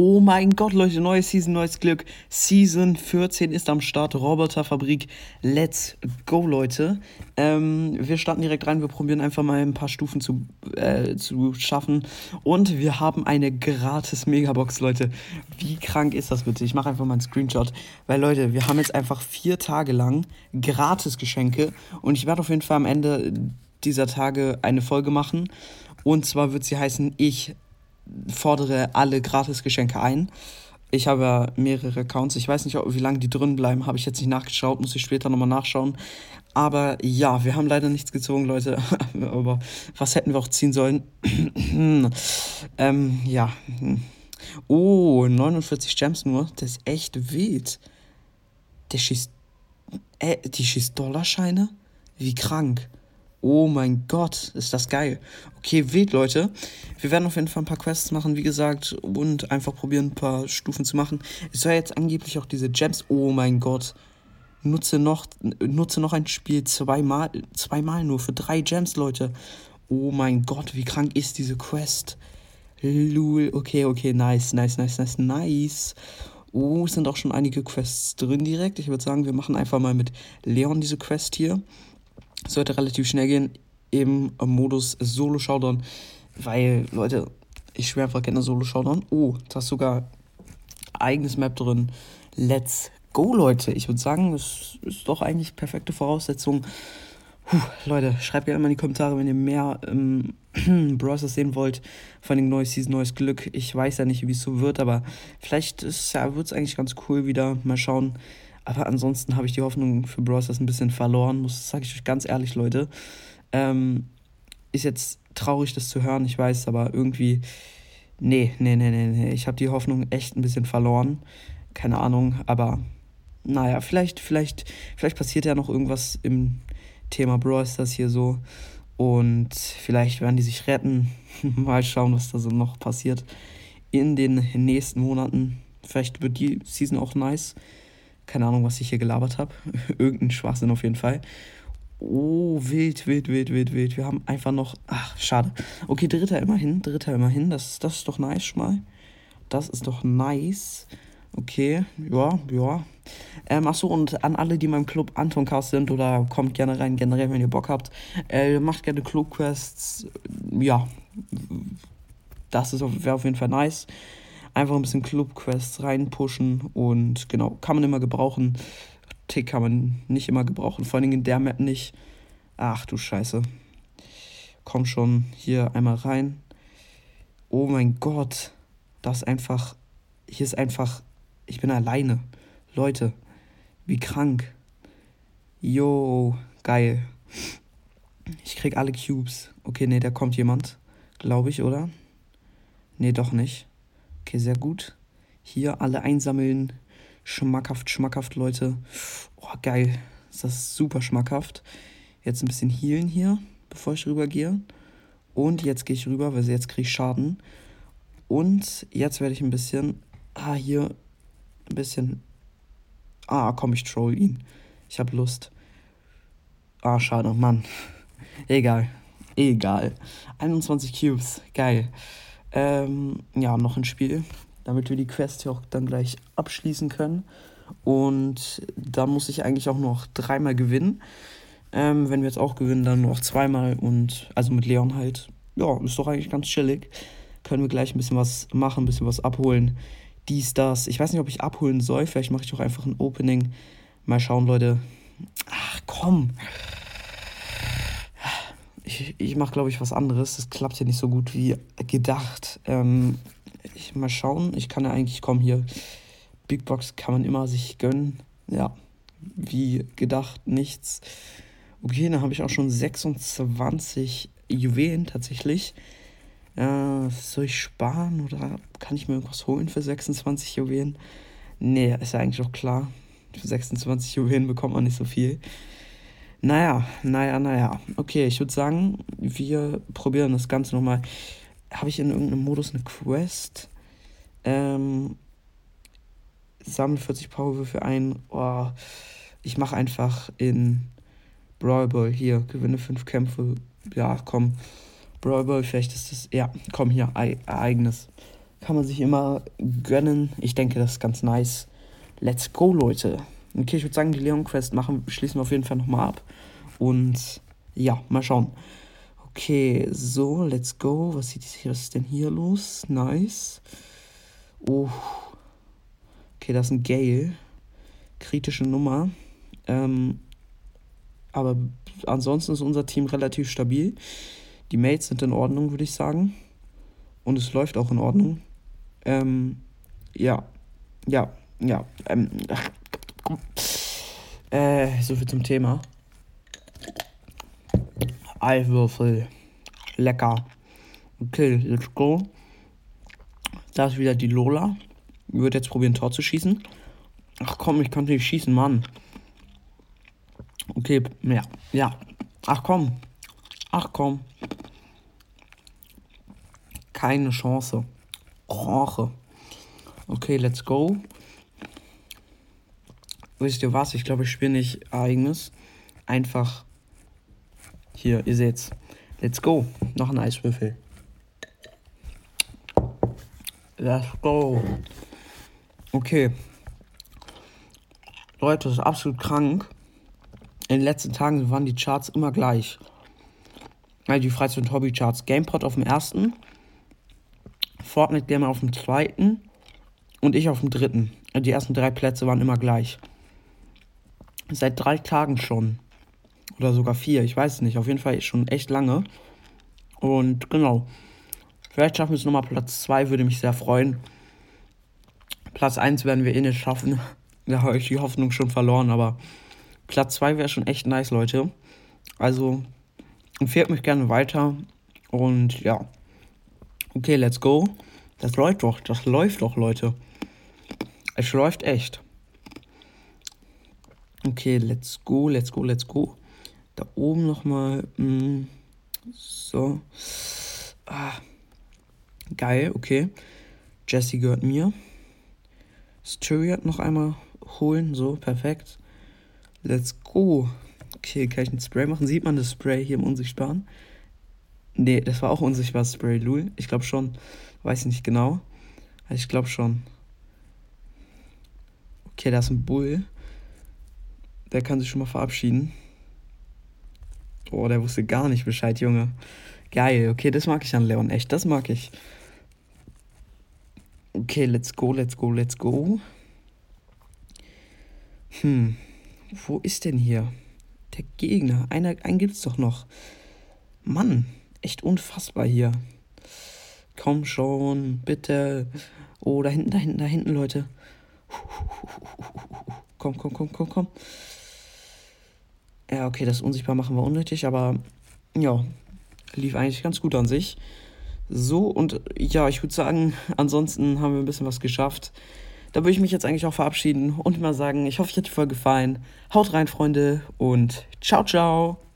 Oh mein Gott, Leute, neue Season, neues Glück. Season 14 ist am Start. Roboterfabrik. Let's go, Leute. Ähm, wir starten direkt rein. Wir probieren einfach mal ein paar Stufen zu, äh, zu schaffen. Und wir haben eine gratis Megabox, Leute. Wie krank ist das bitte? Ich mache einfach mal einen Screenshot. Weil, Leute, wir haben jetzt einfach vier Tage lang gratis Geschenke. Und ich werde auf jeden Fall am Ende dieser Tage eine Folge machen. Und zwar wird sie heißen, ich fordere alle Gratisgeschenke ein. Ich habe ja mehrere Accounts. Ich weiß nicht, wie lange die drin bleiben. Habe ich jetzt nicht nachgeschaut. Muss ich später nochmal nachschauen. Aber ja, wir haben leider nichts gezogen, Leute. Aber was hätten wir auch ziehen sollen? ähm, ja. Oh, 49 Gems nur. Das ist echt wild. Der schießt. Äh, die schießt Dollarscheine? Wie krank. Oh mein Gott, ist das geil. Okay, wild, Leute. Wir werden auf jeden Fall ein paar Quests machen, wie gesagt, und einfach probieren, ein paar Stufen zu machen. Es soll jetzt angeblich auch diese Gems. Oh mein Gott. Nutze noch, nutze noch ein Spiel zweimal, zweimal nur für drei Gems, Leute. Oh mein Gott, wie krank ist diese Quest? Lul. Okay, okay, nice, nice, nice, nice, nice. Oh, es sind auch schon einige Quests drin direkt. Ich würde sagen, wir machen einfach mal mit Leon diese Quest hier sollte relativ schnell gehen im Modus Solo Showdown, weil, Leute, ich schwöre einfach gerne Solo Showdown. Oh, da ist sogar eigenes Map drin. Let's go, Leute. Ich würde sagen, es ist doch eigentlich perfekte Voraussetzung. Puh, Leute, schreibt gerne mal in die Kommentare, wenn ihr mehr ähm, Browsers sehen wollt. Vor allem neues Season, neues Glück. Ich weiß ja nicht, wie es so wird, aber vielleicht wird es eigentlich ganz cool wieder. Mal schauen. Aber ansonsten habe ich die Hoffnung für Bros. ein bisschen verloren, muss sage ich euch ganz ehrlich, Leute. Ähm, ist jetzt traurig, das zu hören, ich weiß, aber irgendwie, nee, nee, nee, nee, nee. Ich habe die Hoffnung echt ein bisschen verloren. Keine Ahnung, aber naja, vielleicht, vielleicht, vielleicht passiert ja noch irgendwas im Thema Brawl das hier so. Und vielleicht werden die sich retten. Mal schauen, was da so noch passiert in den nächsten Monaten. Vielleicht wird die Season auch nice. Keine Ahnung, was ich hier gelabert habe. Irgendein Schwachsinn auf jeden Fall. Oh, wild, wild, wild, wild, wild. Wir haben einfach noch. Ach, schade. Okay, dritter immerhin. Dritter immerhin. Das, das ist doch nice schon mal. Das ist doch nice. Okay, ja, ja. Ähm, achso, und an alle, die in meinem Club Anton Cast sind oder kommt gerne rein, generell, wenn ihr Bock habt. Äh, macht gerne Club-Quests. Ja, das wäre auf jeden Fall nice einfach ein bisschen Club-Quests reinpushen und genau, kann man immer gebrauchen. Tick kann man nicht immer gebrauchen, vor allem in der Map nicht. Ach du Scheiße. Komm schon, hier einmal rein. Oh mein Gott, das ist einfach, hier ist einfach, ich bin alleine. Leute, wie krank. Yo, geil. Ich krieg alle Cubes. Okay, nee, da kommt jemand. Glaube ich, oder? Nee, doch nicht. Okay, sehr gut. Hier alle einsammeln. Schmackhaft, schmackhaft, Leute. Oh, geil. Ist das super schmackhaft. Jetzt ein bisschen healen hier, bevor ich rübergehe. Und jetzt gehe ich rüber, weil jetzt kriege ich Schaden. Und jetzt werde ich ein bisschen. Ah, hier. Ein bisschen. Ah, komm, ich troll ihn. Ich habe Lust. Ah, schade, Mann. Egal. Egal. 21 Cubes. Geil. Ähm, ja, noch ein Spiel, damit wir die Quest hier auch dann gleich abschließen können. Und da muss ich eigentlich auch noch dreimal gewinnen. Ähm, wenn wir jetzt auch gewinnen, dann noch zweimal und also mit Leon halt. Ja, ist doch eigentlich ganz chillig. Können wir gleich ein bisschen was machen, ein bisschen was abholen. Dies, das. Ich weiß nicht, ob ich abholen soll. Vielleicht mache ich auch einfach ein Opening. Mal schauen, Leute. Ach komm ich, ich mache, glaube ich, was anderes. Das klappt hier nicht so gut wie gedacht. Ähm, ich mal schauen. Ich kann ja eigentlich kommen hier. Big Box kann man immer sich gönnen. Ja, wie gedacht, nichts. Okay, dann habe ich auch schon 26 Juwelen tatsächlich. Äh, soll ich sparen oder kann ich mir irgendwas holen für 26 Juwelen? Nee, ist ja eigentlich auch klar. Für 26 Juwelen bekommt man nicht so viel. Naja, naja, naja. Okay, ich würde sagen, wir probieren das Ganze nochmal. Habe ich in irgendeinem Modus eine Quest? Ähm, sammle 40 Powerwürfe ein. Oh, ich mache einfach in Brawl Ball hier. Gewinne 5 Kämpfe. Ja, komm. Brawl Ball, vielleicht ist das. Ja, komm hier. Ereignis. Kann man sich immer gönnen. Ich denke, das ist ganz nice. Let's go, Leute. Okay, ich würde sagen, die Leon Quest machen, schließen wir auf jeden Fall nochmal ab. Und ja, mal schauen. Okay, so, let's go. Was, sieht, was ist denn hier los? Nice. Oh. Okay, das ist ein Gale. Kritische Nummer. Ähm, aber ansonsten ist unser Team relativ stabil. Die Mates sind in Ordnung, würde ich sagen. Und es läuft auch in Ordnung. Ähm, ja, ja, ja. Ähm, äh, so viel zum Thema. Eiwürfel. Lecker. Okay, let's go. Da ist wieder die Lola. Ich würde jetzt probieren, Tor zu schießen. Ach komm, ich konnte nicht schießen, Mann. Okay, ja, ja. Ach komm. Ach komm. Keine Chance. Chance. Okay, let's go. Wisst ihr was? Ich glaube, ich spiele nicht eigenes. Einfach hier, ihr seht's. Let's go. Noch ein Eiswürfel. Let's go. Okay. Leute, das ist absolut krank. In den letzten Tagen waren die Charts immer gleich. Also die Freizeit- und Hobby-Charts. GamePod auf dem ersten, Fortnite Gamer auf dem zweiten und ich auf dem dritten. Die ersten drei Plätze waren immer gleich. Seit drei Tagen schon. Oder sogar vier, ich weiß es nicht. Auf jeden Fall schon echt lange. Und genau. Vielleicht schaffen wir es nochmal Platz 2, würde mich sehr freuen. Platz 1 werden wir eh nicht schaffen. Da habe ich die Hoffnung schon verloren, aber Platz 2 wäre schon echt nice, Leute. Also empfehlt mich gerne weiter. Und ja. Okay, let's go. Das läuft doch, das läuft doch, Leute. Es läuft echt. Okay, let's go, let's go, let's go. Da oben nochmal. Mm, so. Ah. Geil, okay. Jesse gehört mir. Styriat noch einmal holen. So, perfekt. Let's go. Okay, kann ich ein Spray machen? Sieht man das Spray hier im Unsichtbaren? Nee, das war auch unsichtbares Spray, Lul. Ich glaube schon. Weiß nicht genau. Ich glaube schon. Okay, da ist ein Bull. Der kann sich schon mal verabschieden. Boah, der wusste gar nicht Bescheid, Junge. Geil, okay, das mag ich an Leon, echt, das mag ich. Okay, let's go, let's go, let's go. Hm, wo ist denn hier der Gegner? Einer, einen gibt's doch noch. Mann, echt unfassbar hier. Komm schon, bitte. Oh, da hinten, da hinten, da hinten, Leute. Komm, komm, komm, komm, komm. Ja, okay, das unsichtbar machen wir unnötig, aber ja, lief eigentlich ganz gut an sich. So, und ja, ich würde sagen, ansonsten haben wir ein bisschen was geschafft. Da würde ich mich jetzt eigentlich auch verabschieden und mal sagen, ich hoffe, euch hat die Folge gefallen. Haut rein, Freunde, und ciao, ciao.